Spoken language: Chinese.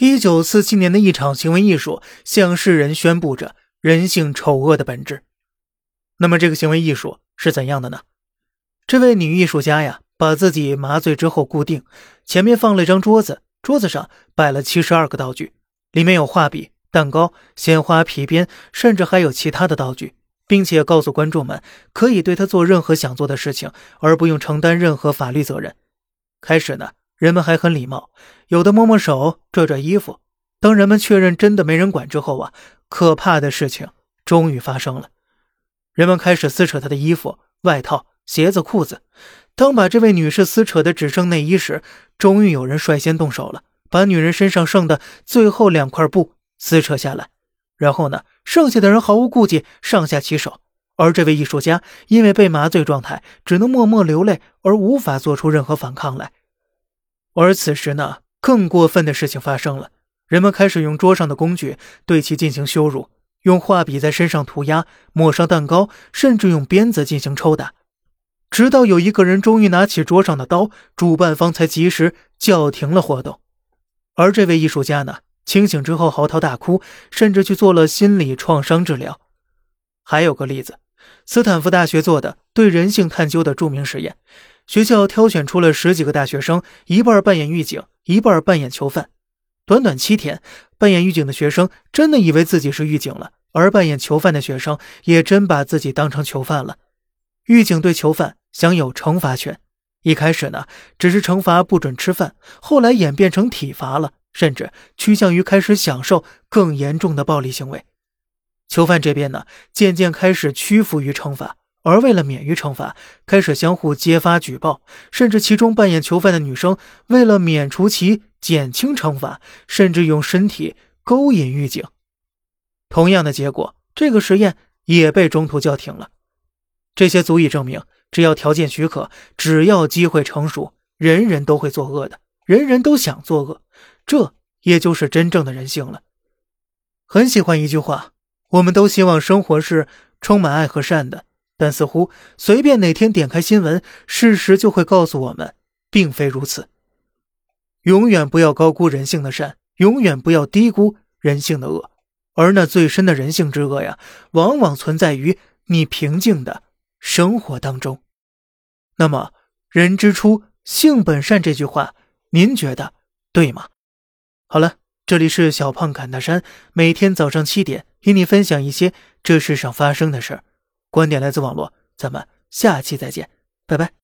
一九四七年的一场行为艺术，向世人宣布着人性丑恶的本质。那么，这个行为艺术是怎样的呢？这位女艺术家呀，把自己麻醉之后固定，前面放了一张桌子，桌子上摆了七十二个道具，里面有画笔、蛋糕、鲜花、皮鞭，甚至还有其他的道具，并且告诉观众们，可以对她做任何想做的事情，而不用承担任何法律责任。开始呢。人们还很礼貌，有的摸摸手、拽拽衣服。当人们确认真的没人管之后啊，可怕的事情终于发生了。人们开始撕扯她的衣服、外套、鞋子、裤子。当把这位女士撕扯的只剩内衣时，终于有人率先动手了，把女人身上剩的最后两块布撕扯下来。然后呢，剩下的人毫无顾忌，上下其手。而这位艺术家因为被麻醉状态，只能默默流泪，而无法做出任何反抗来。而此时呢，更过分的事情发生了，人们开始用桌上的工具对其进行羞辱，用画笔在身上涂鸦，抹上蛋糕，甚至用鞭子进行抽打，直到有一个人终于拿起桌上的刀，主办方才及时叫停了活动。而这位艺术家呢，清醒之后嚎啕大哭，甚至去做了心理创伤治疗。还有个例子，斯坦福大学做的对人性探究的著名实验。学校挑选出了十几个大学生，一半扮演狱警，一半扮演囚犯。短短七天，扮演狱警的学生真的以为自己是狱警了，而扮演囚犯的学生也真把自己当成囚犯了。狱警对囚犯享有惩罚权，一开始呢，只是惩罚不准吃饭，后来演变成体罚了，甚至趋向于开始享受更严重的暴力行为。囚犯这边呢，渐渐开始屈服于惩罚。而为了免于惩罚，开始相互揭发举报，甚至其中扮演囚犯的女生为了免除其减轻惩罚，甚至用身体勾引狱警。同样的结果，这个实验也被中途叫停了。这些足以证明，只要条件许可，只要机会成熟，人人都会作恶的，人人都想作恶，这也就是真正的人性了。很喜欢一句话：我们都希望生活是充满爱和善的。但似乎随便哪天点开新闻，事实就会告诉我们，并非如此。永远不要高估人性的善，永远不要低估人性的恶。而那最深的人性之恶呀，往往存在于你平静的生活当中。那么“人之初，性本善”这句话，您觉得对吗？好了，这里是小胖侃大山，每天早上七点与你分享一些这世上发生的事儿。观点来自网络，咱们下期再见，拜拜。